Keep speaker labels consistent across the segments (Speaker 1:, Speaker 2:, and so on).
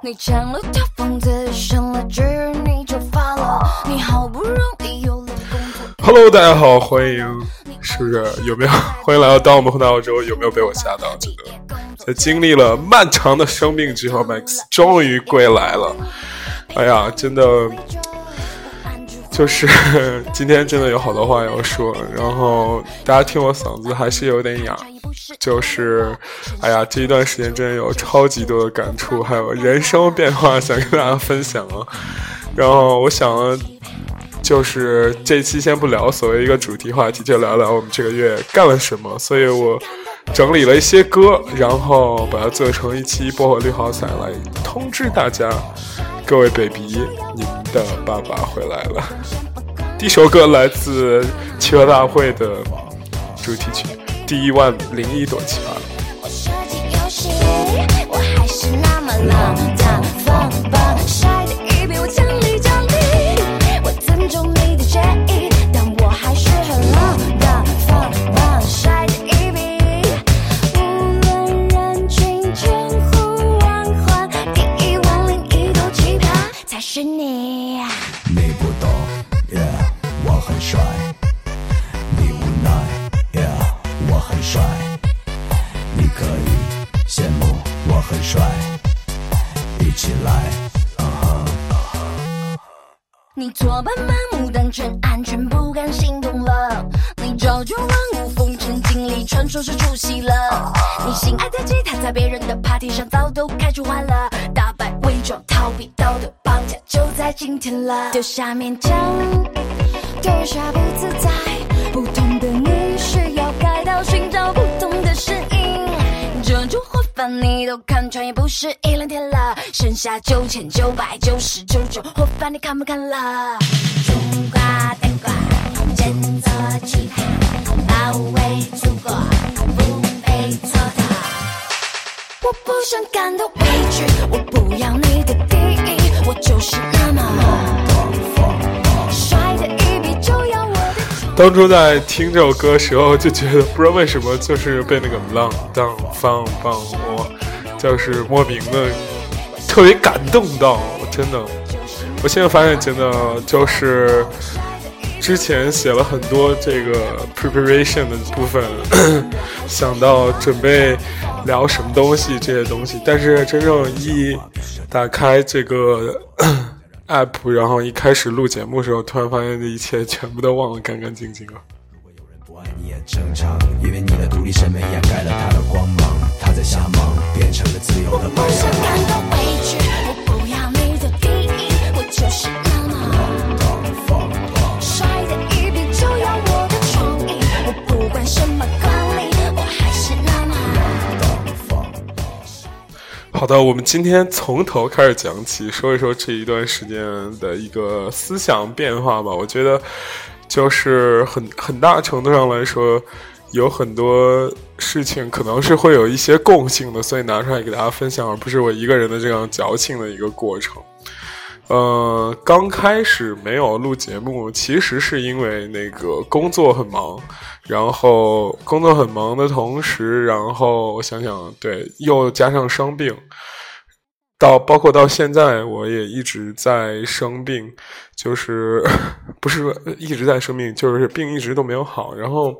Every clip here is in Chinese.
Speaker 1: 你见了他疯子，选了职，你就发了。你好不容易有了工作。
Speaker 2: Hello，大家好，欢迎，是不是有没有？欢迎来到当我们回到澳洲，有没有被我吓到？真的，在经历了漫长的生病之后，Max 终于归来了。哎呀，真的，就是 今天真的有好多话要说，然后大家听我嗓子还是有点哑，就是，哎呀，这一段时间真的有超级多的感触，还有人生变化想跟大家分享啊。然后我想，就是这期先不聊所谓一个主题话题，就聊聊我们这个月干了什么。所以我整理了一些歌，然后把它做成一期薄荷绿好彩来通知大家，各位 baby，你们的爸爸回来了。第一首歌来自企鹅大会的主题曲《第一万零一朵奇葩》。
Speaker 1: 我设计游戏，我还是那么浪
Speaker 3: 可以羡慕我很帅，一起来。
Speaker 1: 你左奔漫目单纯，安全不敢心动了。你朝九晚五，风尘经历，传说是出戏了。你心爱的吉他在别人的 party 上早都开出坏了，打败伪装，逃避道德绑架，就在今天了。丢下勉强，丢下不自在，不同的你需要改到寻找不同的声音。这种活法你都看穿，也不是一两天了。剩下九千九百九十九种活法，你看不看了？种瓜得瓜，振作起来，保卫祖国，不被蹉跎。我不想感到委屈，我不要你的第一，我就是那么
Speaker 2: 当初在听这首歌时候，就觉得不知道为什么，就是被那个浪荡放放我，就是莫名的特别感动到，我真的。我现在发现，真的就是之前写了很多这个 preparation 的部分，想到准备聊什么东西这些东西，但是真正一打开这个 app，然后一开始录节目的时候，突然发现这一切全部都忘得干干净净了。
Speaker 3: 如果有人不爱你也正常，因为你的独立审美掩盖了他的光芒。他在瞎忙，变成了自由的榜
Speaker 1: 不
Speaker 2: 好的，我们今天从头开始讲起，说一说这一段时间的一个思想变化吧。我觉得，就是很很大程度上来说，有很多事情可能是会有一些共性的，所以拿出来给大家分享，而不是我一个人的这样矫情的一个过程。呃，刚开始没有录节目，其实是因为那个工作很忙，然后工作很忙的同时，然后我想想，对，又加上生病，到包括到现在，我也一直在生病，就是 不是说一直在生病，就是病一直都没有好。然后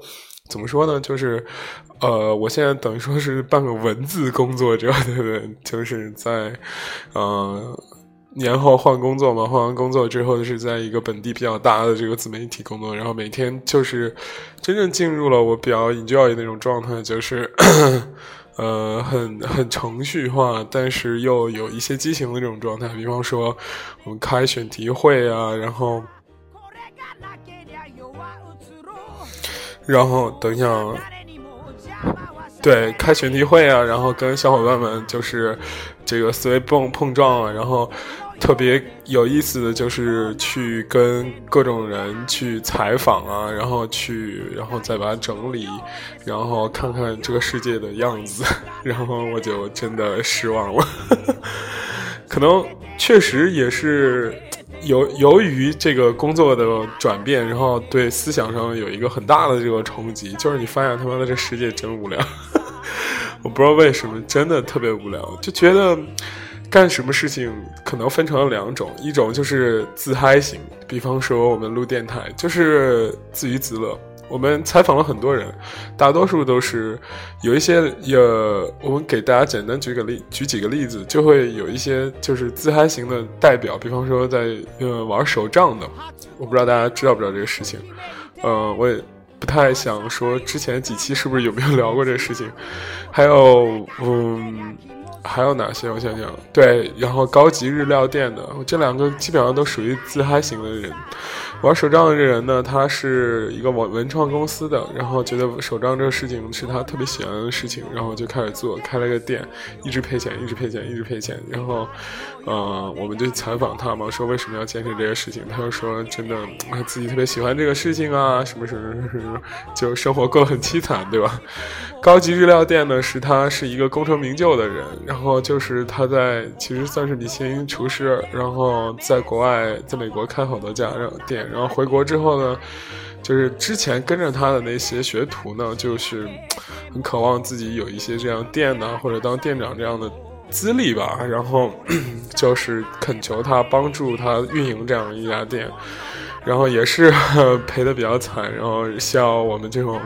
Speaker 2: 怎么说呢？就是呃，我现在等于说是半个文字工作者，对不对？就是在呃。年后换工作嘛，换完工作之后是在一个本地比较大的这个自媒体工作，然后每天就是真正进入了我比较 enjoy 那种状态，就是 呃很很程序化，但是又有一些激情的这种状态。比方说我们开选题会啊，然后然后等一下，对，开选题会啊，然后跟小伙伴们就是这个思维碰碰撞啊，然后特别有意思的就是去跟各种人去采访啊，然后去，然后再把它整理，然后看看这个世界的样子，然后我就真的失望了。可 可能确实也是由由于这个工作的转变，然后对思想上有一个很大的这个冲击，就是你发现他妈的这世界真无聊。我不知道为什么，真的特别无聊，就觉得干什么事情可能分成了两种，一种就是自嗨型，比方说我们录电台，就是自娱自乐。我们采访了很多人，大多数都是有一些有，我们给大家简单举个例，举几个例子，就会有一些就是自嗨型的代表，比方说在呃玩手账的，我不知道大家知道不知道这个事情，呃，我也。不太想说之前几期是不是有没有聊过这个事情，还有嗯，还有哪些？我想想，对，然后高级日料店的，这两个基本上都属于自嗨型的人。玩手账的这人呢，他是一个文文创公司的，然后觉得手账这个事情是他特别喜欢的事情，然后就开始做，开了个店，一直赔钱，一直赔钱，一直赔钱。然后，呃，我们就采访他嘛，说为什么要坚持这个事情？他就说，真的，自己特别喜欢这个事情啊，什么什么什么，就生活过得很凄惨，对吧？高级日料店呢，是他是一个功成名就的人，然后就是他在其实算是米其林厨师，然后在国外，在美国开好多家店。然后回国之后呢，就是之前跟着他的那些学徒呢，就是很渴望自己有一些这样店呢，或者当店长这样的资历吧。然后 就是恳求他帮助他运营这样一家店。然后也是 赔的比较惨，然后需要我们这种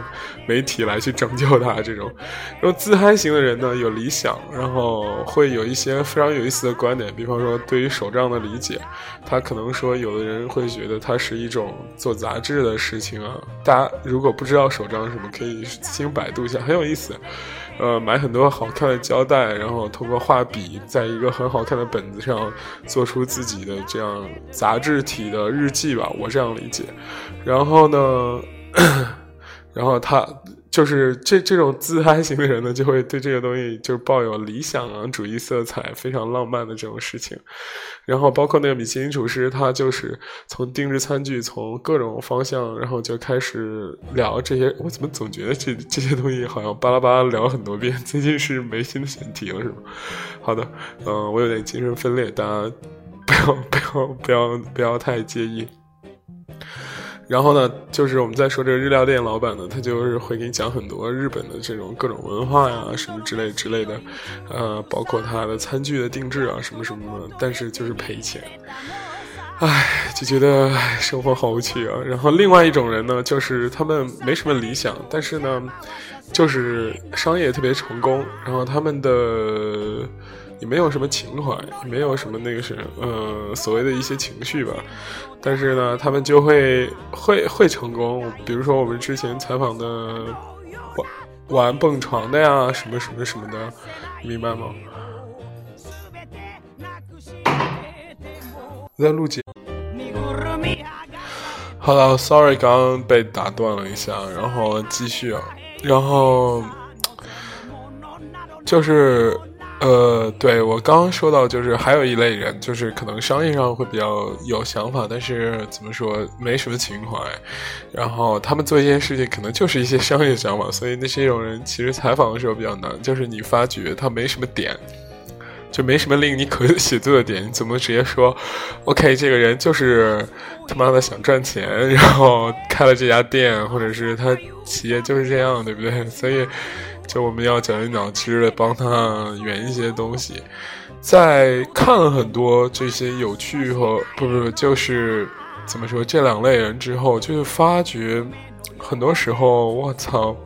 Speaker 2: 媒体来去拯救他。这种，然后自嗨型的人呢，有理想，然后会有一些非常有意思的观点。比方说，对于手账的理解，他可能说，有的人会觉得它是一种做杂志的事情啊。大家如果不知道手账是什么，可以先百度一下，很有意思。呃，买很多好看的胶带，然后通过画笔，在一个很好看的本子上做出自己的这样杂志体的日记吧，我这样理解。然后呢，然后他。就是这这种自嗨型的人呢，就会对这个东西就是抱有理想啊主义色彩，非常浪漫的这种事情。然后包括那个米其林厨师，他就是从定制餐具，从各种方向，然后就开始聊这些。我怎么总觉得这这些东西好像巴拉巴拉聊很多遍？最近是没新的选题了是吗？好的，嗯，我有点精神分裂，大家不要不要不要不要太介意。然后呢，就是我们在说这个日料店老板呢，他就是会给你讲很多日本的这种各种文化呀，什么之类之类的，呃，包括他的餐具的定制啊，什么什么的。但是就是赔钱，唉，就觉得生活好无趣啊。然后另外一种人呢，就是他们没什么理想，但是呢，就是商业特别成功，然后他们的。也没有什么情怀，也没有什么那个是，呃，所谓的一些情绪吧。但是呢，他们就会会会成功。比如说我们之前采访的玩玩蹦床的呀，什么什么什么的，明白吗？在录节。好了，sorry，刚刚被打断了一下，然后继续啊，然后就是。呃，对我刚刚说到，就是还有一类人，就是可能商业上会比较有想法，但是怎么说没什么情怀，然后他们做一件事情，可能就是一些商业想法，所以那些种人其实采访的时候比较难，就是你发觉他没什么点，就没什么令你可 写作的点，你怎么直接说，OK，这个人就是他妈的想赚钱，然后开了这家店，或者是他企业就是这样，对不对？所以。就我们要绞尽脑汁的帮他圆一些东西，在看了很多这些有趣和不不就是怎么说这两类人之后，就是发觉很多时候我操，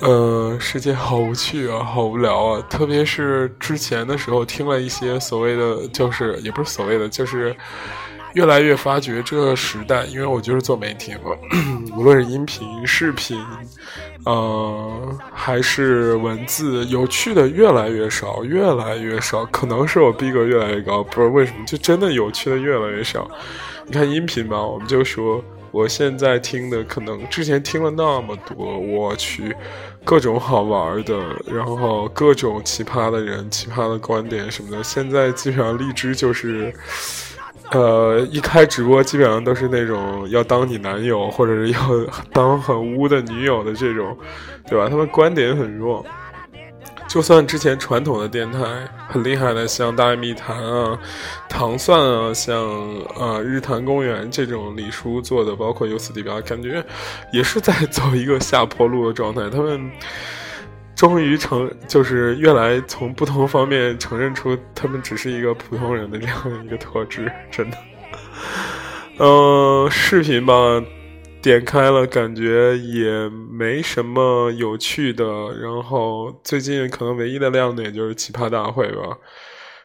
Speaker 2: 呃，世界好无趣啊，好无聊啊！特别是之前的时候听了一些所谓的，就是也不是所谓的，就是。越来越发觉这个时代，因为我就是做媒体嘛，无论是音频、视频，呃，还是文字，有趣的越来越少，越来越少。可能是我逼格越来越高，不知道为什么，就真的有趣的越来越少。你看音频吧，我们就说，我现在听的可能之前听了那么多，我去各种好玩的，然后各种奇葩的人、奇葩的观点什么的，现在基本上荔枝就是。呃，一开直播基本上都是那种要当你男友或者是要 当很污的女友的这种，对吧？他们观点很弱，就算之前传统的电台很厉害的，像大爱密谈啊、糖蒜啊，像呃日坛公园这种李叔做的，包括有此地标，感觉也是在走一个下坡路的状态。他们终于承，就是越来从不同方面承认出他们只是一个普通人的这样一个特质，真的。嗯，视频吧。点开了，感觉也没什么有趣的。然后最近可能唯一的亮点就是奇葩大会吧。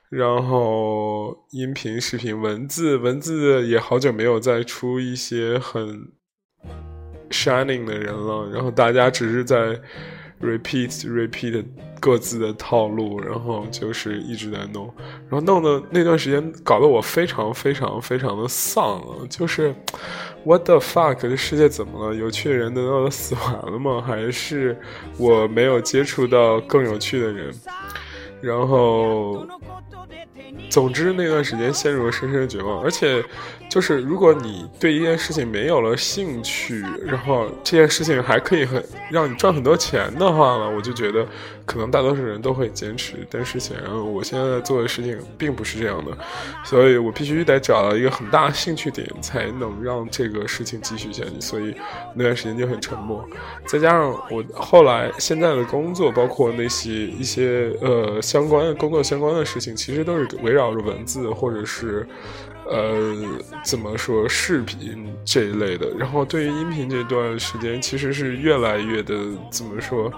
Speaker 2: 然后音频、视频、文字，文字也好久没有再出一些很 shining 的人了。然后大家只是在 repeat repeat 各自的套路，然后就是一直在弄，然后弄的那段时间搞得我非常非常非常的丧啊，就是。What the fuck？这世界怎么了？有趣的人难道都死完了吗？还是我没有接触到更有趣的人？然后。总之，那段时间陷入了深深的绝望，而且，就是如果你对一件事情没有了兴趣，然后这件事情还可以很让你赚很多钱的话呢，我就觉得可能大多数人都会坚持。但是显然，我现在做的事情并不是这样的，所以我必须得找到一个很大的兴趣点，才能让这个事情继续下去。所以那段时间就很沉默，再加上我后来现在的工作，包括那些一些呃相关工作相关的事情，其实都是围绕。绕着文字或者是，呃，怎么说视频这一类的，然后对于音频这段时间，其实是越来越的怎么说，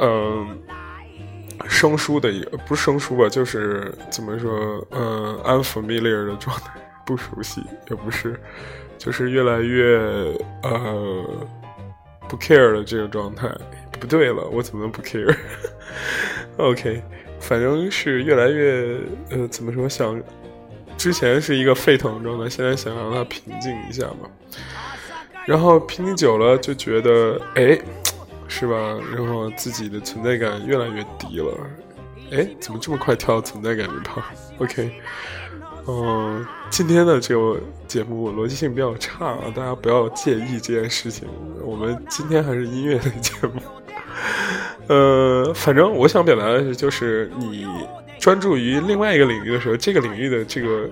Speaker 2: 嗯，生疏的一个不是生疏吧，就是怎么说，嗯，unfamiliar 的状态，不熟悉也不是，就是越来越呃不 care 的这个状态。不对了，我怎么能不 care？OK。反正是越来越，呃，怎么说？想之前是一个沸腾状态，现在想让它平静一下吧。然后平静久了，就觉得，哎，是吧？然后自己的存在感越来越低了。哎，怎么这么快跳到存在感这趴？OK，嗯，今天的这个节目逻辑性比较差啊，大家不要介意这件事情。我们今天还是音乐类节目。呃，反正我想表达的是，就是你专注于另外一个领域的时候，这个领域的这个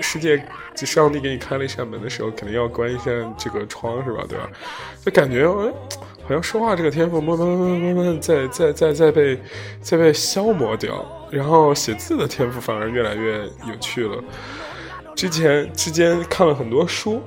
Speaker 2: 世界，就上帝给你开了一扇门的时候，肯定要关一扇这个窗，是吧？对吧？就感觉哎，好像说话这个天赋慢慢慢慢慢慢在在在在被在被消磨掉，然后写字的天赋反而越来越有趣了。之前之间看了很多书。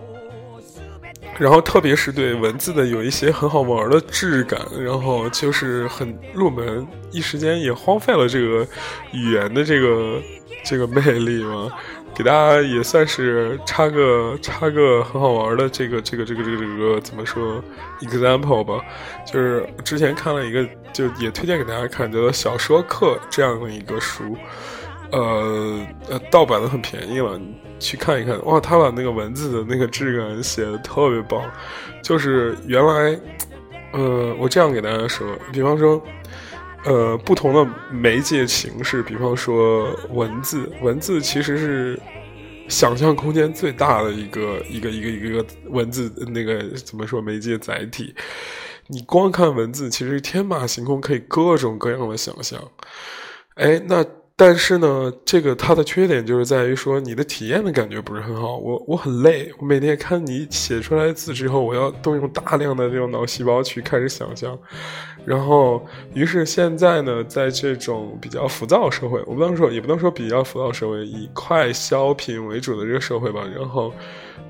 Speaker 2: 然后，特别是对文字的有一些很好玩的质感，然后就是很入门，一时间也荒废了这个语言的这个这个魅力嘛。给大家也算是插个插个很好玩的这个这个这个这个这个怎么说 example 吧，就是之前看了一个，就也推荐给大家看，叫做《小说课》这样的一个书。呃呃，盗版的很便宜了，你去看一看。哇，他把那个文字的那个质感写的特别棒，就是原来，呃，我这样给大家说，比方说，呃，不同的媒介形式，比方说文字，文字其实是想象空间最大的一个一个一个一个文字那个怎么说媒介载体。你光看文字，其实天马行空，可以各种各样的想象。哎，那。但是呢，这个它的缺点就是在于说，你的体验的感觉不是很好。我我很累，我每天看你写出来的字之后，我要动用大量的这种脑细胞去开始想象。然后，于是现在呢，在这种比较浮躁社会，我不能说，也不能说比较浮躁社会，以快消品为主的这个社会吧，然后。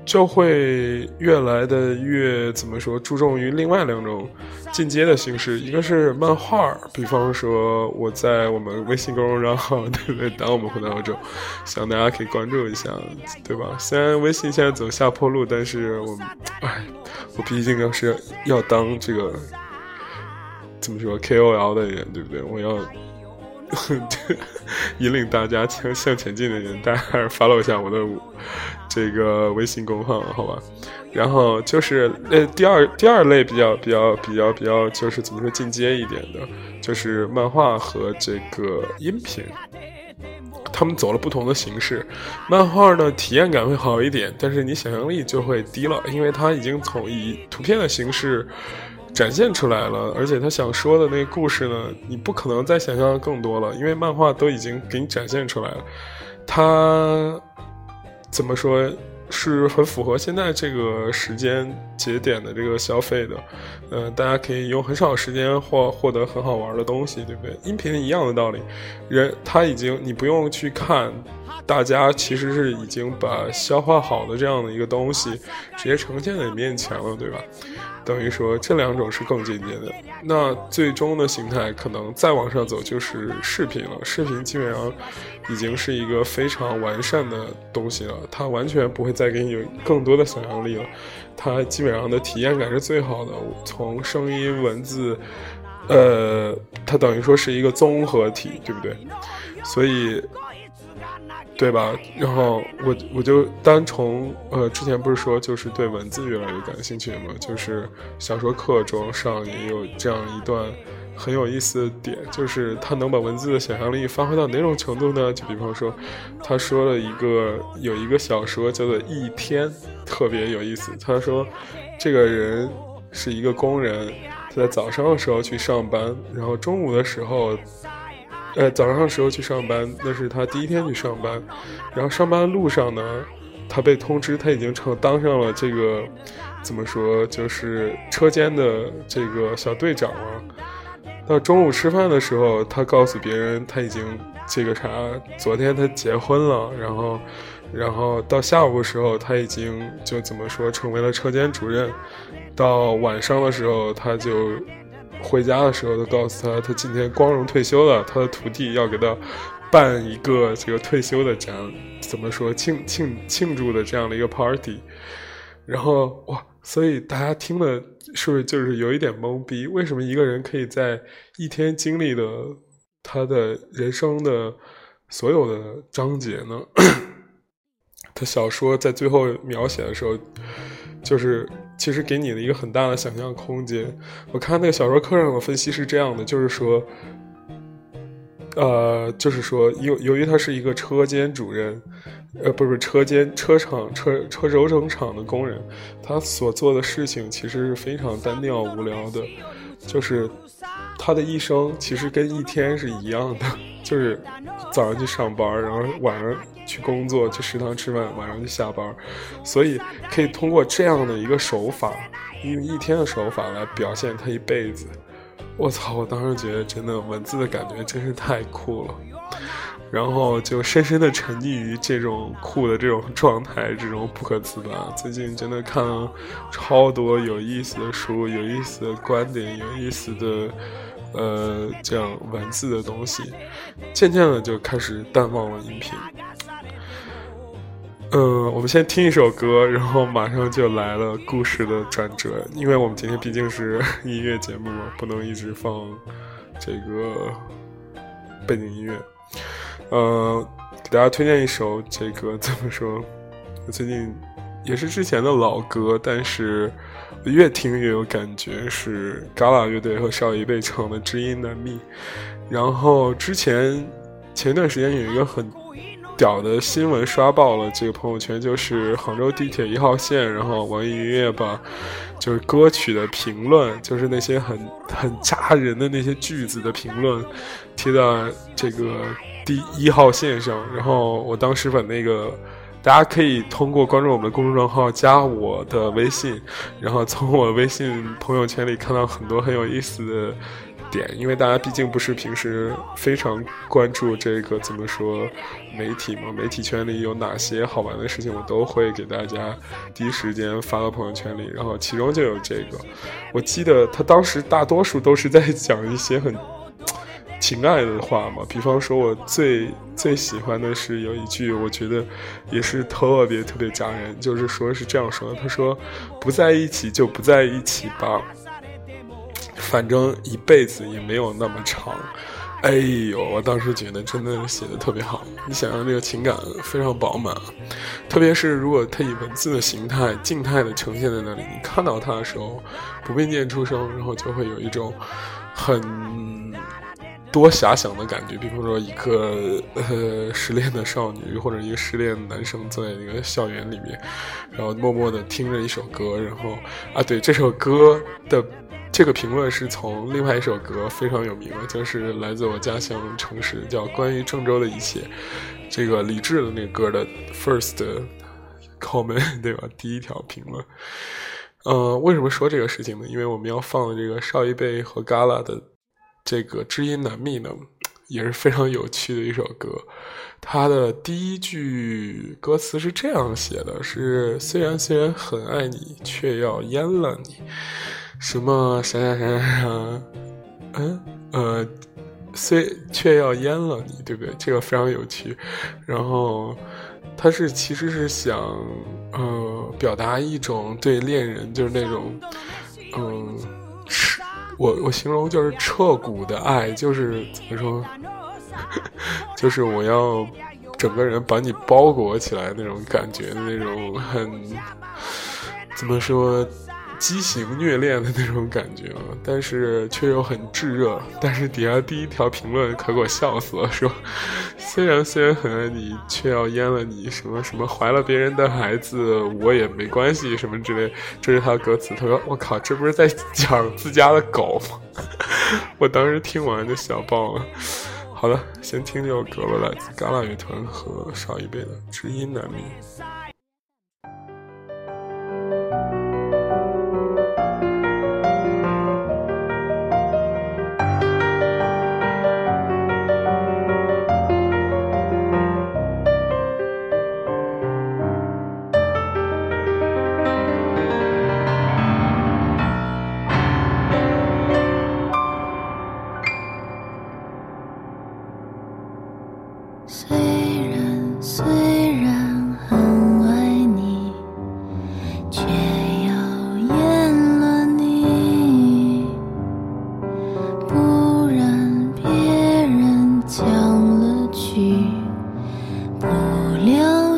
Speaker 2: 就会越来的越怎么说，注重于另外两种进阶的形式，一个是漫画，比方说我在我们微信公众账号，对不对？当我们回到欧洲，希望大家可以关注一下，对吧？虽然微信现在走下坡路，但是我，哎，我毕竟要是要当这个怎么说 KOL 的人，对不对？我要。引领大家向向前进的人，大家还是 follow 一下我的这个微信公号，好吧？然后就是呃，第二第二类比较比较比较比较，就是怎么说进阶一点的，就是漫画和这个音频，他们走了不同的形式。漫画呢，体验感会好一点，但是你想象力就会低了，因为它已经从以图片的形式。展现出来了，而且他想说的那个故事呢，你不可能再想象更多了，因为漫画都已经给你展现出来了。他怎么说？是很符合现在这个时间节点的这个消费的，呃，大家可以用很少时间获获得很好玩的东西，对不对？音频一样的道理，人他已经你不用去看，大家其实是已经把消化好的这样的一个东西直接呈现在你面前了，对吧？等于说这两种是更间接的，那最终的形态可能再往上走就是视频了。视频基本上已经是一个非常完善的东西了，它完全不会再给你更多的想象力了。它基本上的体验感是最好的，从声音、文字，呃，它等于说是一个综合体，对不对？所以。对吧？然后我我就单从呃，之前不是说就是对文字越来越感兴趣吗？就是小说课中上也有这样一段很有意思的点，就是他能把文字的想象力发挥到哪种程度呢？就比方说，他说了一个有一个小说叫做《一天》，特别有意思。他说，这个人是一个工人，在早上的时候去上班，然后中午的时候。呃，早上的时候去上班，那是他第一天去上班。然后上班路上呢，他被通知他已经成当上了这个怎么说，就是车间的这个小队长了。到中午吃饭的时候，他告诉别人他已经这个啥，昨天他结婚了。然后，然后到下午的时候，他已经就怎么说成为了车间主任。到晚上的时候，他就。回家的时候，就告诉他，他今天光荣退休了，他的徒弟要给他办一个这个退休的这样怎么说庆庆庆祝的这样的一个 party。然后哇，所以大家听了是不是就是有一点懵逼？为什么一个人可以在一天经历的他的人生的所有的章节呢？他小说在最后描写的时候，就是。其实给你的一个很大的想象空间。我看那个小说课上的分析是这样的，就是说，呃，就是说，由由于他是一个车间主任，呃，不是车间车厂车车轴承厂的工人，他所做的事情其实是非常单调无聊的，就是他的一生其实跟一天是一样的，就是早上去上班，然后晚上。去工作，去食堂吃饭，晚上就下班，所以可以通过这样的一个手法，用一天的手法来表现他一辈子。我操！我当时觉得真的文字的感觉真是太酷了，然后就深深的沉溺于这种酷的这种状态，这种不可自拔。最近真的看了超多有意思的书，有意思的观点，有意思的呃这样文字的东西，渐渐的就开始淡忘了音频。嗯，我们先听一首歌，然后马上就来了故事的转折。因为我们今天毕竟是 音乐节目嘛，不能一直放这个背景音乐。呃，给大家推荐一首这个怎么说？我最近也是之前的老歌，但是越听越有感觉，是 Gala 乐队和邵一贝唱的《知音难觅》。然后之前前一段时间有一个很。屌的新闻刷爆了这个朋友圈，就是杭州地铁一号线，然后网易云音乐把就是歌曲的评论，就是那些很很扎人的那些句子的评论，贴到这个第一号线上。然后我当时把那个，大家可以通过关注我们的公众号加我的微信，然后从我微信朋友圈里看到很多很有意思的。点，因为大家毕竟不是平时非常关注这个怎么说媒体嘛，媒体圈里有哪些好玩的事情，我都会给大家第一时间发到朋友圈里。然后其中就有这个，我记得他当时大多数都是在讲一些很情爱的话嘛，比方说我最最喜欢的是有一句，我觉得也是特别特别扎人，就是说是这样说的，他说不在一起就不在一起吧。反正一辈子也没有那么长，哎呦，我当时觉得真的写的特别好。你想象这个情感非常饱满，特别是如果它以文字的形态静态的呈现在那里，你看到它的时候，不并念出声，然后就会有一种很多遐想的感觉。比方说，一个呃失恋的少女或者一个失恋的男生坐在那个校园里面，然后默默的听着一首歌，然后啊，对这首歌的。这个评论是从另外一首歌非常有名的，就是来自我家乡城市，叫《关于郑州的一切》。这个李志的那个歌的 first comment 对吧？第一条评论。呃，为什么说这个事情呢？因为我们要放的这个邵一贝和 Gala 的这个《知音难觅》呢，也是非常有趣的一首歌。它的第一句歌词是这样写的：是虽然虽然很爱你，却要淹了你。什么啥啥啥啥？嗯呃，虽却要淹了你，对不对？这个非常有趣。然后。他是其实是想，呃，表达一种对恋人就是那种，嗯，我我形容就是彻骨的爱，就是怎么说，就是我要整个人把你包裹起来那种感觉的那种很，怎么说？畸形虐恋的那种感觉啊，但是却又很炙热。但是底下第一条评论可给我笑死了，说虽然虽然很爱你，却要阉了你。什么什么怀了别人的孩子，我也没关系，什么之类。这是他的歌词。他说：“我靠，这不是在讲自家的狗吗？” 我当时听完就笑爆了。好了，先听这首歌吧，来自嘎啦乐团和少一辈的《知音难觅》。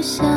Speaker 2: 想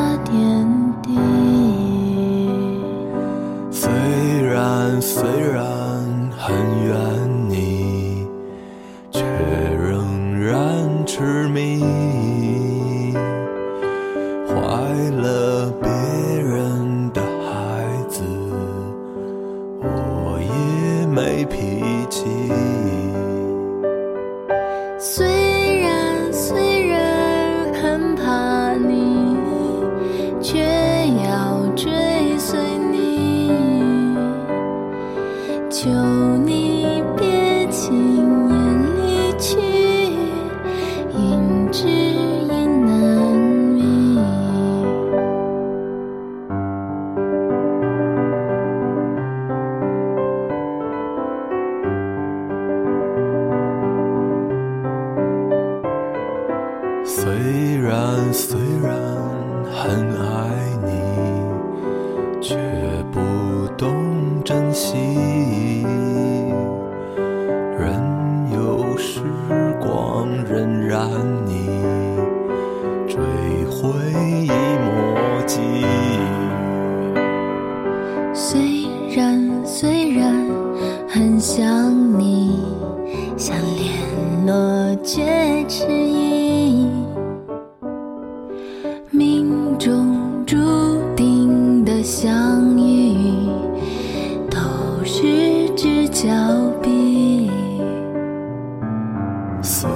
Speaker 2: 虽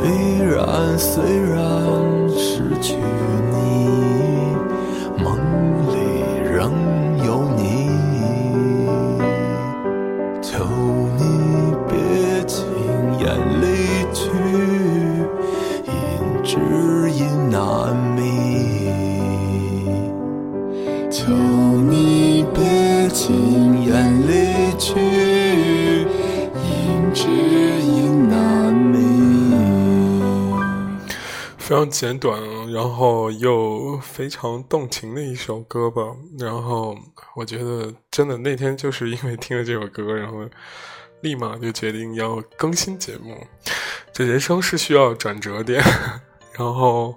Speaker 2: 然虽然失去你梦里仍常简短，然后又非常动情的一首歌吧。然后我觉得，真的那天就是因为听了这首歌，然后立马就决定要更新节目。这人生是需要转折点。然后，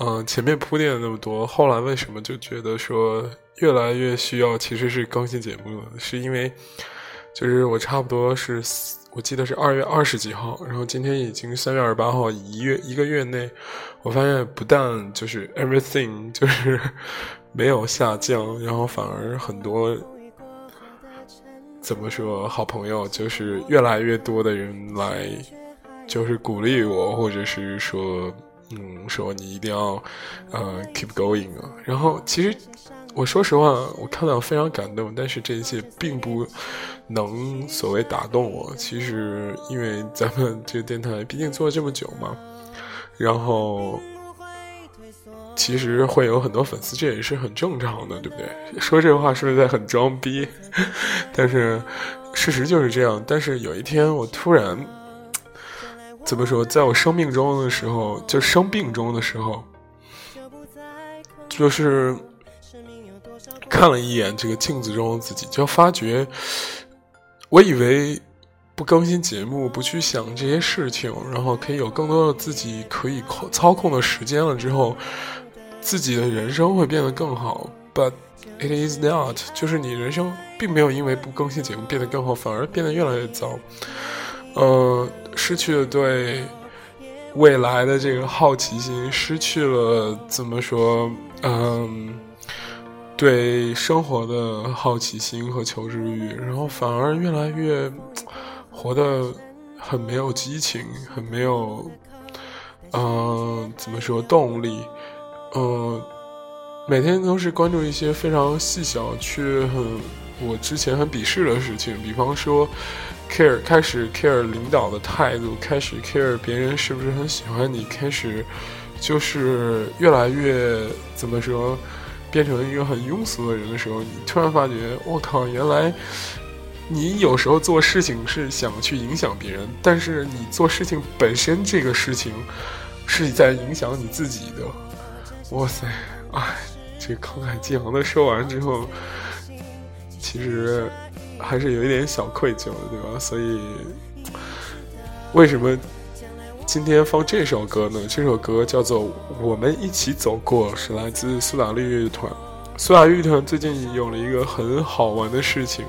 Speaker 2: 嗯，前面铺垫了那么多，后来为什么就觉得说越来越需要其实是更新节目了？是因为就是我差不多是。我记得是二月二十几号，然后今天已经三月二十八号，一月一个月内，我发现不但就是 everything 就是 没有下降，然后反而很多怎么说好朋友，就是越来越多的人来，就是鼓励我，或者是说，嗯，说你一定要呃 keep going 啊。然后其实我说实话，我看到非常感动，但是这一切并不能所谓打动我。其实因为咱们这个电台毕竟做了这么久嘛，然后。其实会有很多粉丝，这也是很正常的，对不对？说这话是不是在很装逼？但是事实就是这样。但是有一天，我突然怎么说，在我生命中的时候，就生病中的时候，就是看了一眼这个镜子中的自己，就发觉，我以为不更新节目，不去想这些事情，然后可以有更多的自己可以操操控的时间了之后。自己的人生会变得更好，but it is not，就是你人生并没有因为不更新节目变得更好，反而变得越来越糟。呃，失去了对未来的这个好奇心，失去了怎么说，嗯，对生活的好奇心和求知欲，然后反而越来越活得很没有激情，很没有，嗯，怎么说动力。嗯，每天都是关注一些非常细小却很我之前很鄙视的事情，比方说，care 开始 care 领导的态度，开始 care 别人是不是很喜欢你，开始就是越来越怎么说，变成一个很庸俗的人的时候，你突然发觉，我靠，原来你有时候做事情是想去影响别人，但是你做事情本身这个事情是在影响你自己的。哇塞，哎，这慷慨激昂的说完之后，其实还是有一点小愧疚的，对吧？所以，为什么今天放这首歌呢？这首歌叫做《我们一起走过》，是来自苏打绿乐团。苏打绿乐团最近有了一个很好玩的事情。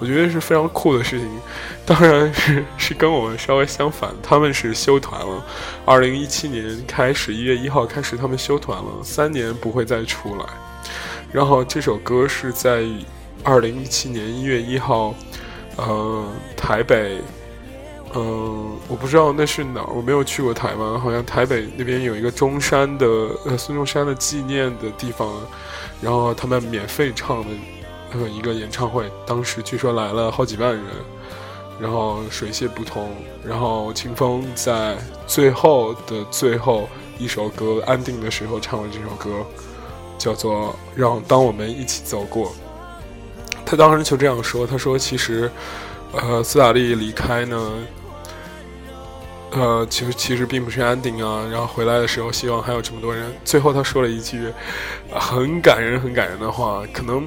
Speaker 2: 我觉得是非常酷的事情，当然是是跟我们稍微相反，他们是休团了。二零一七年开始，一月一号开始，他们休团了，三年不会再出来。然后这首歌是在二零一七年一月一号，呃，台北，嗯，我不知道那是哪儿，我没有去过台湾，好像台北那边有一个中山的呃孙中山的纪念的地方，然后他们免费唱的。呃，一个演唱会，当时据说来了好几万人，然后水泄不通，然后清风在最后的最后一首歌安定的时候唱了这首歌，叫做《让当我们一起走过》。他当时就这样说：“他说其实，呃，斯大利离开呢，呃，其实其实并不是安定啊。然后回来的时候，希望还有这么多人。最后他说了一句很感人、很感人的话，可能。”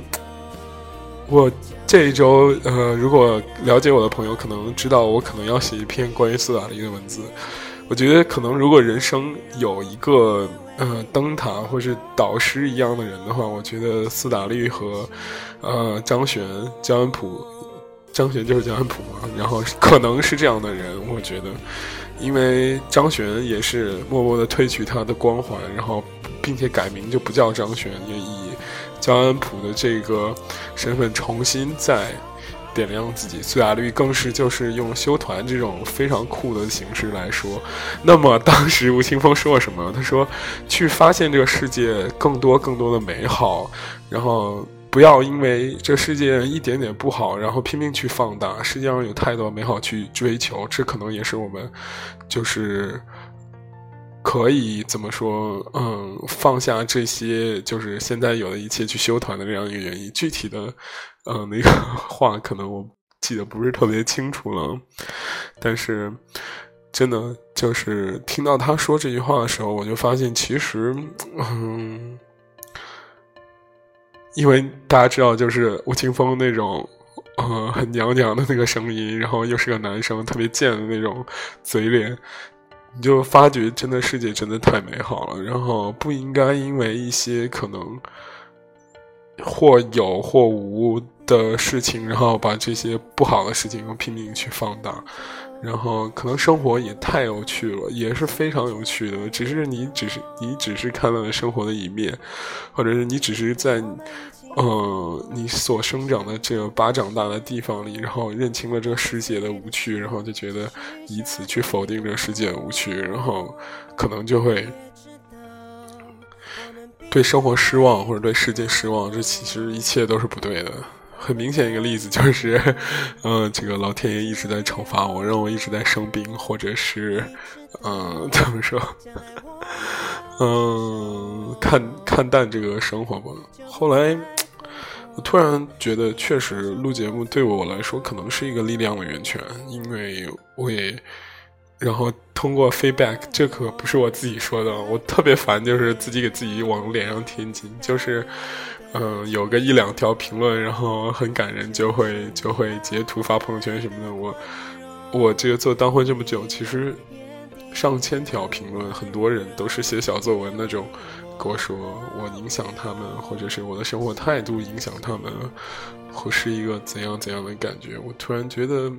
Speaker 2: 我这一周，呃，如果了解我的朋友可能知道，我可能要写一篇关于斯大林的文字。我觉得，可能如果人生有一个呃灯塔或是导师一样的人的话，我觉得斯大利和呃张悬、焦恩普，张悬就是焦恩普嘛，然后可能是这样的人，我觉得，因为张悬也是默默的褪去他的光环，然后并且改名就不叫张悬，也以。焦恩普的这个身份重新再点亮自己，苏打绿更是就是用修团这种非常酷的形式来说。那么当时吴青峰说了什么？他说：“去发现这个世界更多更多的美好，然后不要因为这世界一点点不好，然后拼命去放大。世界上有太多美好去追求，这可能也是我们就是。”可以怎么说？嗯，放下这些，就是现在有的一切去修团的这样一个原因。具体的，嗯，那个话可能我记得不是特别清楚了。但是，真的就是听到他说这句话的时候，我就发现，其实，嗯，因为大家知道，就是吴青峰那种，嗯，很娘娘的那个声音，然后又是个男生，特别贱的那种嘴脸。你就发觉，真的世界真的太美好了，然后不应该因为一些可能或有或无的事情，然后把这些不好的事情拼命去放大，然后可能生活也太有趣了，也是非常有趣的，只是你只是你只是看到了生活的一面，或者是你只是在嗯，你所生长的这个巴掌大的地方里，然后认清了这个世界的无趣，然后就觉得以此去否定这个世界无趣，然后可能就会对生活失望或者对世界失望。这其实一切都是不对的。很明显一个例子就是，嗯，这个老天爷一直在惩罚我，让我一直在生病，或者是，嗯，怎么说？嗯，看看淡这个生活吧。后来，我突然觉得，确实录节目对我来说可能是一个力量的源泉，因为我也，然后通过 feedback，这可不是我自己说的，我特别烦，就是自己给自己往脸上贴金，就是，嗯，有个一两条评论，然后很感人，就会就会截图发朋友圈什么的。我我这个做当婚这么久，其实。上千条评论，很多人都是写小作文那种，跟我说我影响他们，或者是我的生活态度影响他们，或是一个怎样怎样的感觉。我突然觉得，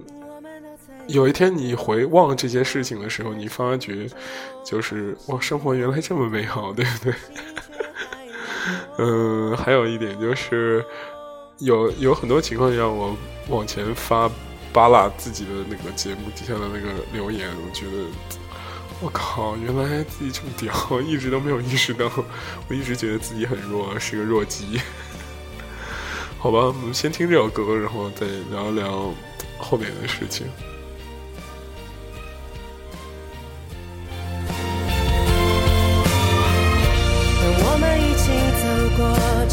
Speaker 2: 有一天你回望这些事情的时候，你发觉，就是哇，生活原来这么美好，对不对？嗯，还有一点就是，有有很多情况下，我往前发扒拉自己的那个节目底下的那个留言，我觉得。我靠！原来自己这么屌，一直都没有意识到。我一直觉得自己很弱，是个弱鸡。好吧，我们先听这首歌，然后再聊聊后面的事情。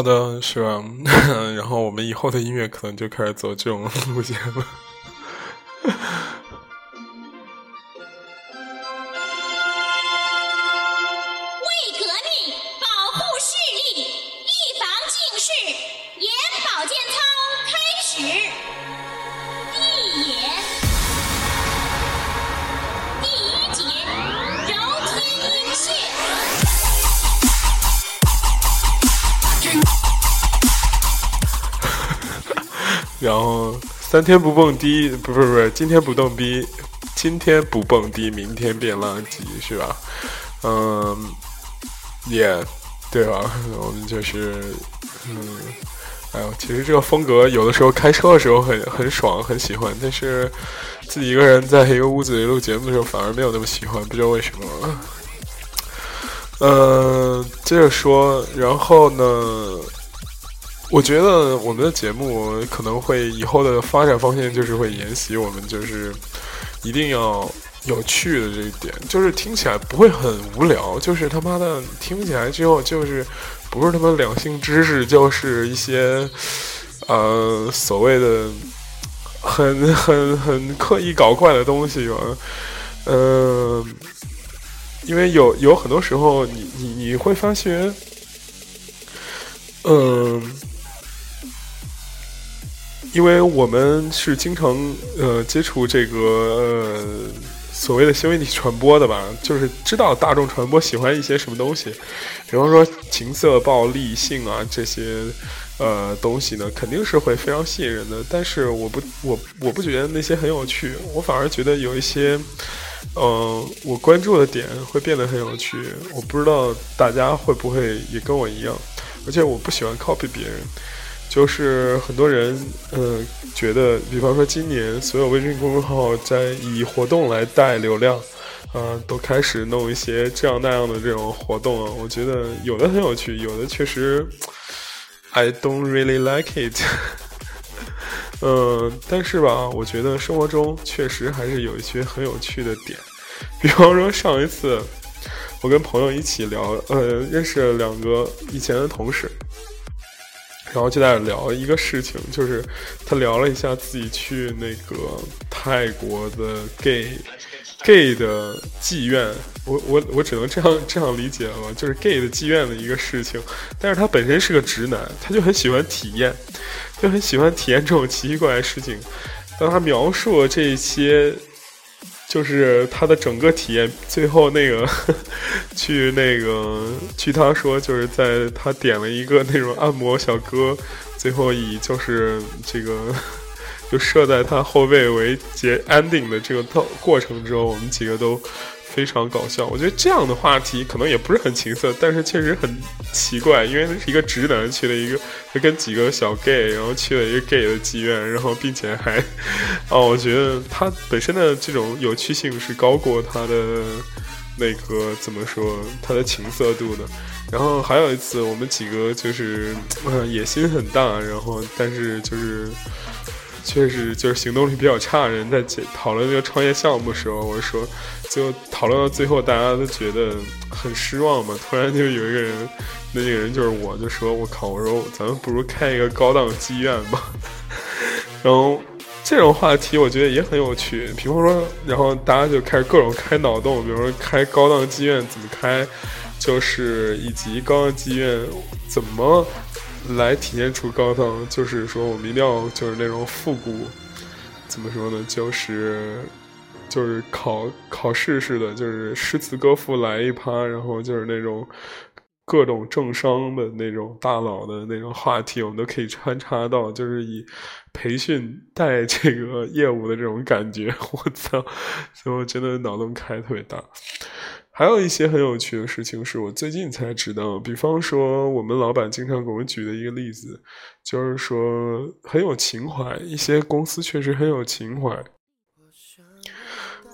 Speaker 2: 好的，是吧？然后我们以后的音乐可能就开始走这种路线了。三天不蹦迪，不不不，今天不蹦迪，今天不蹦迪，明天变垃圾，是吧？嗯，也对吧？我们就是，嗯，哎呦，其实这个风格有的时候开车的时候很很爽，很喜欢，但是自己一个人在一个屋子里录节目的时候反而没有那么喜欢，不知道为什么。嗯。接着说，然后呢，我觉得我们的节目可能会以后的发展方向就是会沿袭我们就是一定要有趣的这一点，就是听起来不会很无聊，就是他妈的听起来之后就是不是他妈两性知识，就是一些呃所谓的很很很刻意搞怪的东西吧，嗯、因为有有很多时候你，你你会发现，嗯，因为我们是经常呃接触这个呃所谓的新媒体传播的吧，就是知道大众传播喜欢一些什么东西，比方说情色、暴力、性啊这些呃东西呢，肯定是会非常吸引人的。但是我不我我不觉得那些很有趣，我反而觉得有一些。呃，我关注的点会变得很有趣，我不知道大家会不会也跟我一样，而且我不喜欢 copy 别人，就是很多人，呃，觉得，比方说今年所有微信公众号在以活动来带流量，呃，都开始弄一些这样那样的这种活动啊，我觉得有的很有趣，有的确实，I don't really like it。嗯，但是吧，我觉得生活中确实还是有一些很有趣的点，比方说上一次我跟朋友一起聊，呃，认识了两个以前的同事，然后就在聊一个事情，就是他聊了一下自己去那个泰国的 gay gay 的妓院，我我我只能这样这样理解了吧，就是 gay 的妓院的一个事情，但是他本身是个直男，他就很喜欢体验。就很喜欢体验这种奇奇怪怪的事情。当他描述了这些，就是他的整个体验，最后那个 去那个，据他说，就是在他点了一个那种按摩小哥，最后以就是这个 就设在他后背为结 ending 的这个套过程之后，我们几个都。非常搞笑，我觉得这样的话题可能也不是很情色，但是确实很奇怪，因为是一个直男去了一个，他跟几个小 gay，然后去了一个 gay 的妓院，然后并且还，哦，我觉得他本身的这种有趣性是高过他的那个怎么说，他的情色度的。然后还有一次，我们几个就是野心很大，然后但是就是确实就是行动力比较差的人在讨论这个创业项目的时候，我说。就讨论到最后，大家都觉得很失望嘛。突然就有一个人，那个人就是我，就说：“我靠！我说咱们不如开一个高档妓院吧。”然后这种话题我觉得也很有趣。比方说，然后大家就开始各种开脑洞，比如说开高档妓院怎么开，就是以及高档妓院怎么来体现出高档。就是说我们一定要就是那种复古，怎么说呢？就是。就是考考试似的，就是诗词歌赋来一趴，然后就是那种各种政商的那种大佬的那种话题，我们都可以穿插到，就是以培训带这个业务的这种感觉。我操！所以我真的脑洞开特别大。还有一些很有趣的事情是我最近才知道，比方说我们老板经常给我举的一个例子，就是说很有情怀，一些公司确实很有情怀。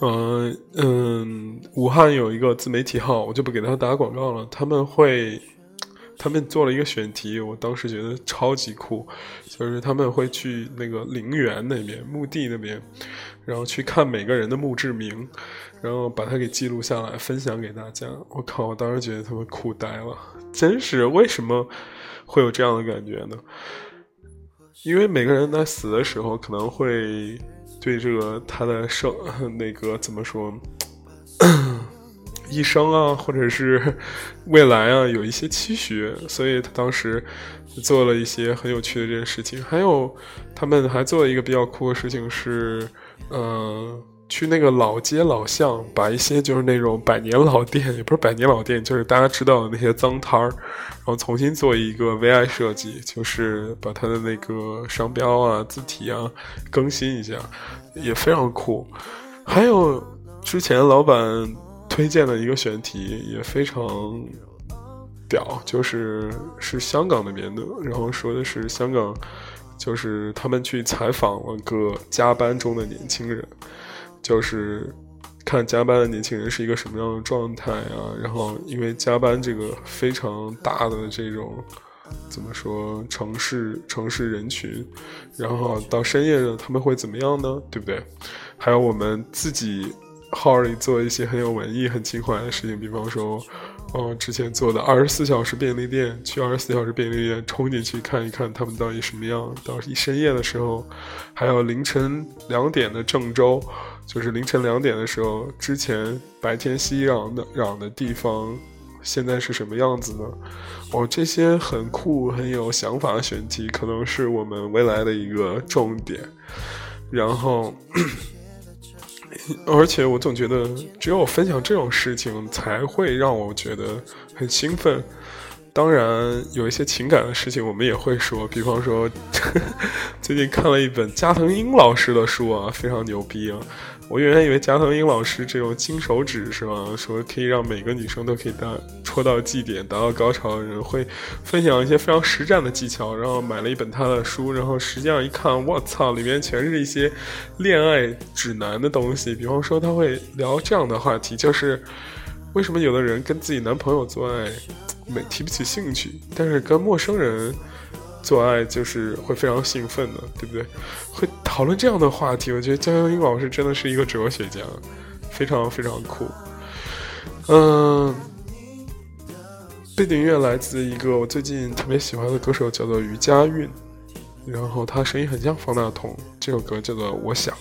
Speaker 2: 嗯嗯，武汉有一个自媒体号，我就不给他打广告了。他们会，他们做了一个选题，我当时觉得超级酷，就是他们会去那个陵园那边、墓地那边，然后去看每个人的墓志铭，然后把它给记录下来，分享给大家。我靠，我当时觉得他们酷呆了，真是为什么会有这样的感觉呢？因为每个人在死的时候可能会。对这个他的生那个怎么说，一生啊，或者是未来啊，有一些期许，所以他当时做了一些很有趣的这件事情。还有，他们还做了一个比较酷的事情是，嗯。去那个老街老巷，把一些就是那种百年老店，也不是百年老店，就是大家知道的那些脏摊儿，然后重新做一个 VI 设计，就是把它的那个商标啊、字体啊更新一下，也非常酷。还有之前老板推荐的一个选题也非常屌，就是是香港那边的，然后说的是香港，就是他们去采访了个加班中的年轻人。就是看加班的年轻人是一个什么样的状态啊，然后因为加班这个非常大的这种怎么说城市城市人群，然后到深夜了他们会怎么样呢？对不对？还有我们自己号里做一些很有文艺、很情怀的事情，比方说。哦，之前做的二十四小时便利店，去二十四小时便利店冲进去看一看他们到底什么样。到一深夜的时候，还有凌晨两点的郑州，就是凌晨两点的时候，之前白天熙攘的攘的地方，现在是什么样子呢？哦，这些很酷、很有想法的选题，可能是我们未来的一个重点。然后。而且我总觉得，只有分享这种事情，才会让我觉得很兴奋。当然，有一些情感的事情，我们也会说。比方说，最近看了一本加藤鹰老师的书啊，非常牛逼啊。我原来以为加藤鹰老师这种金手指是吧？说可以让每个女生都可以达戳到绩点、达到高潮的人，会分享一些非常实战的技巧。然后买了一本他的书，然后实际上一看，我操，里面全是一些恋爱指南的东西。比方说，他会聊这样的话题，就是为什么有的人跟自己男朋友做爱没提不起兴趣，但是跟陌生人。做爱就是会非常兴奋的，对不对？会讨论这样的话题，我觉得江阳英老师真的是一个哲学家，非常非常酷。嗯，背景音乐来自一个我最近特别喜欢的歌手，叫做余佳韵，然后他声音很像方大同，这首歌叫做《我想》。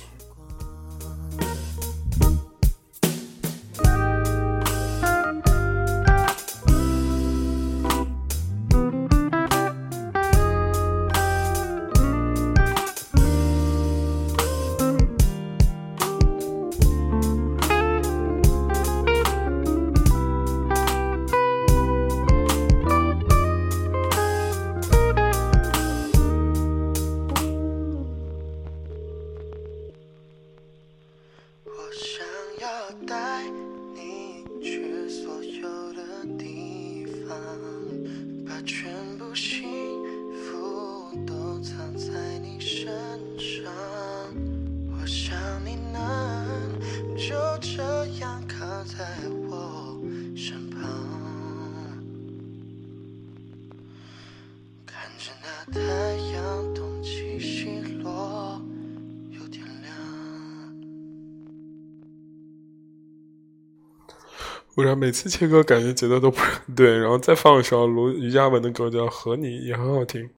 Speaker 2: 为啥每次切歌感觉节奏都不对？然后再放一首卢余佳文的歌，叫《和你》，也很好听。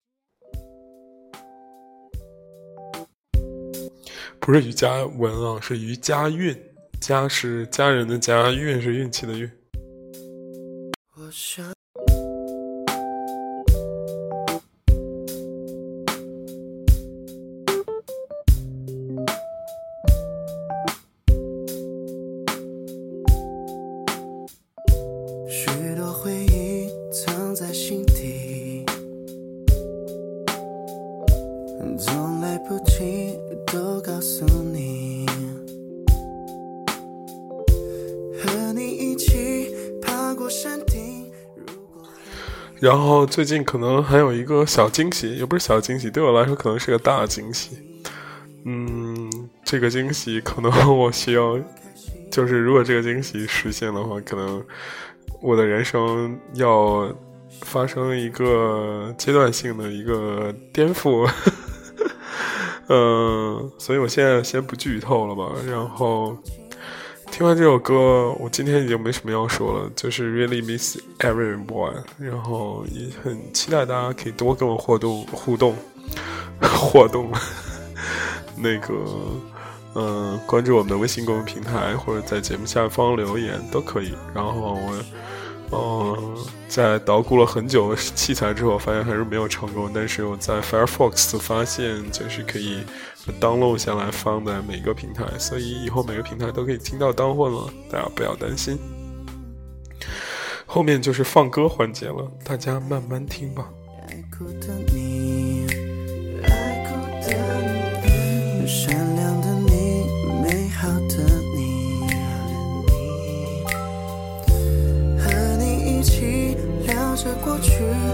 Speaker 2: 不是余佳文啊，是余佳韵。家是家人的家，运是运气的运。然后最近可能还有一个小惊喜，也不是小惊喜，对我来说可能是个大惊喜。嗯，这个惊喜可能我需要，就是如果这个惊喜实现的话，可能我的人生要发生一个阶段性的一个颠覆。嗯，所以我现在先不剧透了吧，然后。听完这首歌，我今天已经没什么要说了，就是 really miss everyone，然后也很期待大家可以多跟我互动 互动，互动，那个，嗯，关注我们的微信公众平台或者在节目下方留言都可以。然后我，嗯，在捣鼓了很久器材之后，发现还是没有成功，但是我在 Firefox 发现就是可以。download 下来放在每个平台，所以以后每个平台都可以听到当混了，大家不要担心。后面就是放歌环节了，大家慢慢听吧。
Speaker 4: 不去。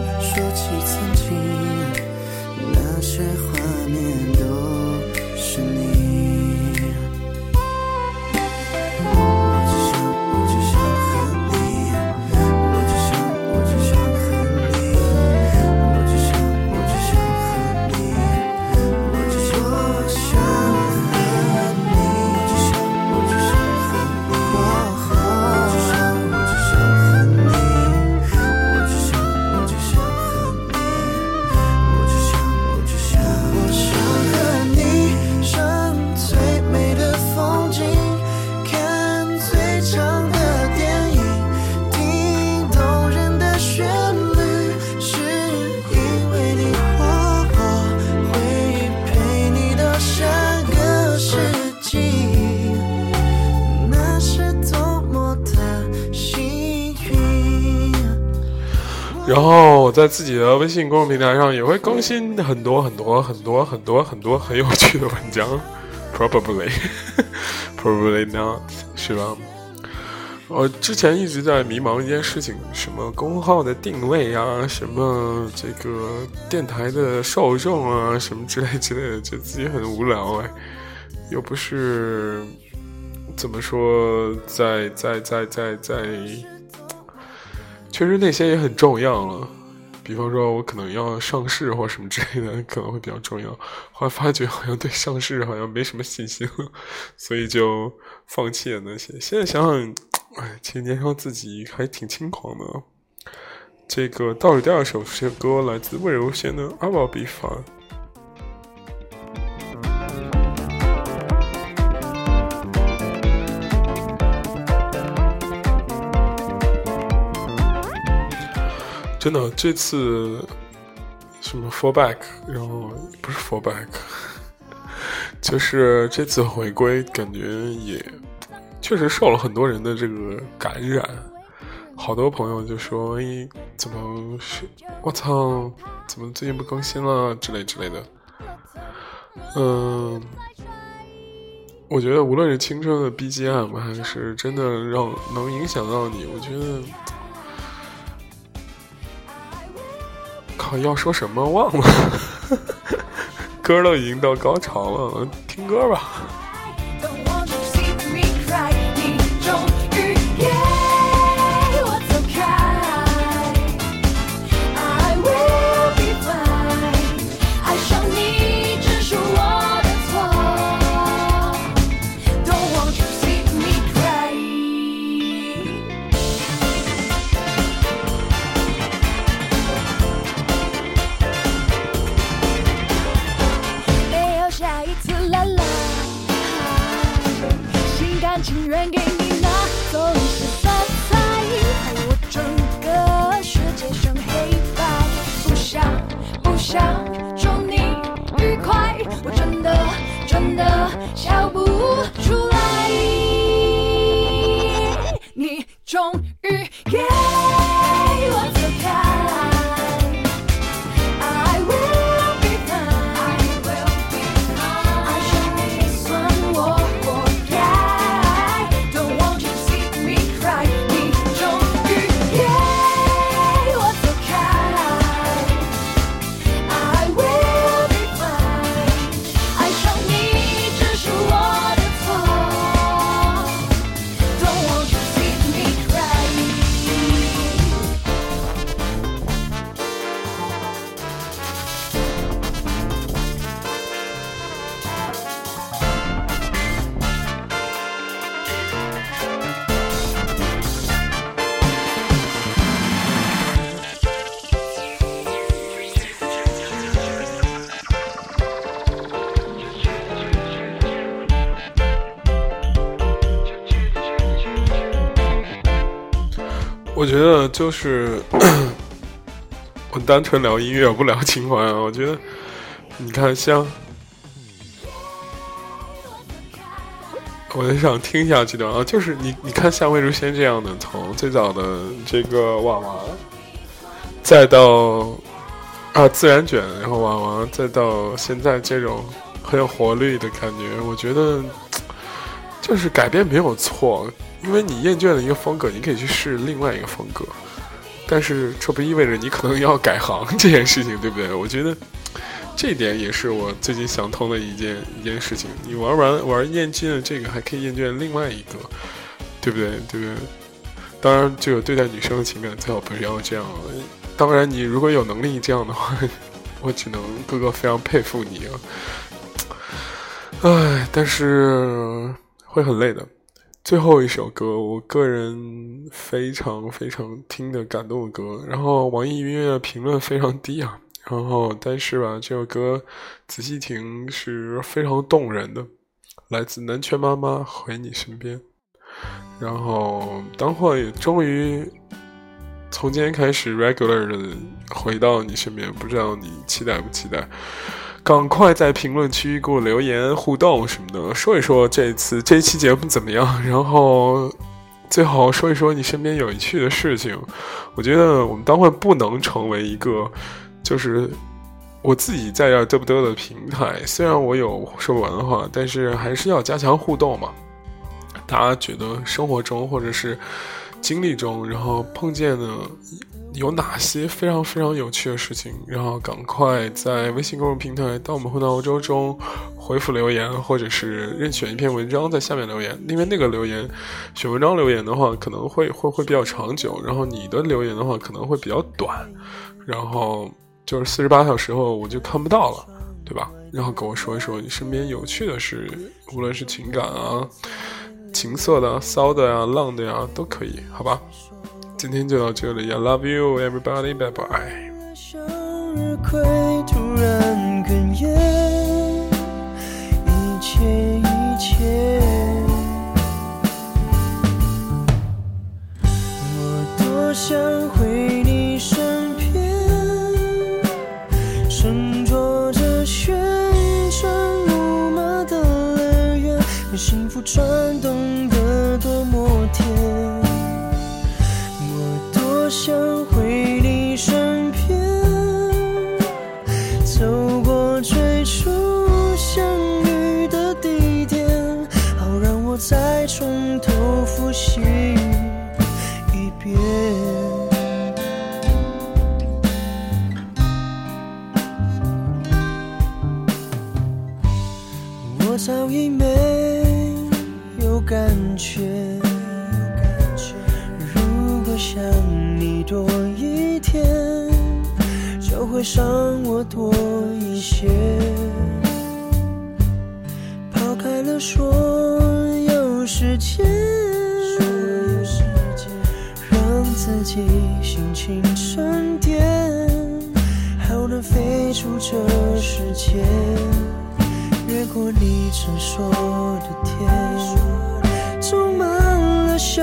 Speaker 2: 然后我在自己的微信公众平台上也会更新很多很多很多很多很多很有趣的文章，probably probably not 是吧？我之前一直在迷茫一件事情，什么公号的定位啊，什么这个电台的受众啊，什么之类之类的，觉得自己很无聊哎，又不是怎么说，在在在在在。其实那些也很重要了，比方说我可能要上市或什么之类的，可能会比较重要。后来发觉好像对上市好像没什么信心了，所以就放弃了那些。现在想想，哎，其实年少自己还挺轻狂的。这个倒数第二首这歌来自魏如萱的《阿宝比法》。真的，这次什么 f a l l back，然后不是 f a l l back，就是这次回归，感觉也确实受了很多人的这个感染。好多朋友就说：“哎，怎么是？我操，怎么最近不更新了？之类之类的。”嗯，我觉得无论是青春的 BGM，还是真的让能影响到你，我觉得。靠，要说什么忘了，歌都已经到高潮了，听歌吧。觉得就是 我单纯聊音乐，不聊情怀啊。我觉得你看，像我很想听一下这段啊，就是你你看像魏如萱这样的，从最早的这个娃娃，再到啊自然卷，然后娃娃，再到现在这种很有活力的感觉，我觉得就是改变没有错。因为你厌倦了一个风格，你可以去试另外一个风格，但是这不意味着你可能要改行 这件事情，对不对？我觉得这点也是我最近想通的一件一件事情。你玩完玩厌倦了这个，还可以厌倦另外一个，对不对？对不对？当然，这个对待女生的情感最好不是要这样。当然，你如果有能力这样的话，我只能哥哥非常佩服你啊。唉，但是会很累的。最后一首歌，我个人非常非常听的感动的歌，然后网易音乐评论非常低啊，然后但是吧，这首歌仔细听是非常动人的，来自南拳妈妈回你身边，然后当货也终于从今天开始 regular 的回到你身边，不知道你期待不期待？赶快在评论区给我留言互动什么的，说一说这次这一期节目怎么样？然后最好说一说你身边有趣的事情。我觉得我们当会不能成为一个，就是我自己在这嘚不嘚的平台。虽然我有说不完的话，但是还是要加强互动嘛。大家觉得生活中或者是经历中，然后碰见的有哪些非常非常有趣的事情？然后赶快在微信公众平台“到我们混到欧洲”中回复留言，或者是任选一篇文章在下面留言。因为那个留言选文章留言的话，可能会会会比较长久；然后你的留言的话，可能会比较短。然后就是四十八小时后我就看不到了，对吧？然后跟我说一说你身边有趣的事，无论是情感啊。情色的、骚的呀、浪的呀，都可以，好吧？今天就到这里，I love you, everybody, bye bye。
Speaker 5: 向日葵突然哽咽，一切一切，我多想回你身边，身着着旋转木马的乐园，让幸福转动想回你身边，走过最初相遇的地点，好让我再从头复习一遍。我早已没有感觉。多一天，就会伤我多一些。抛开了所有时间，让自己心情沉淀，好能飞出这世界。越过你曾说的天，充满了笑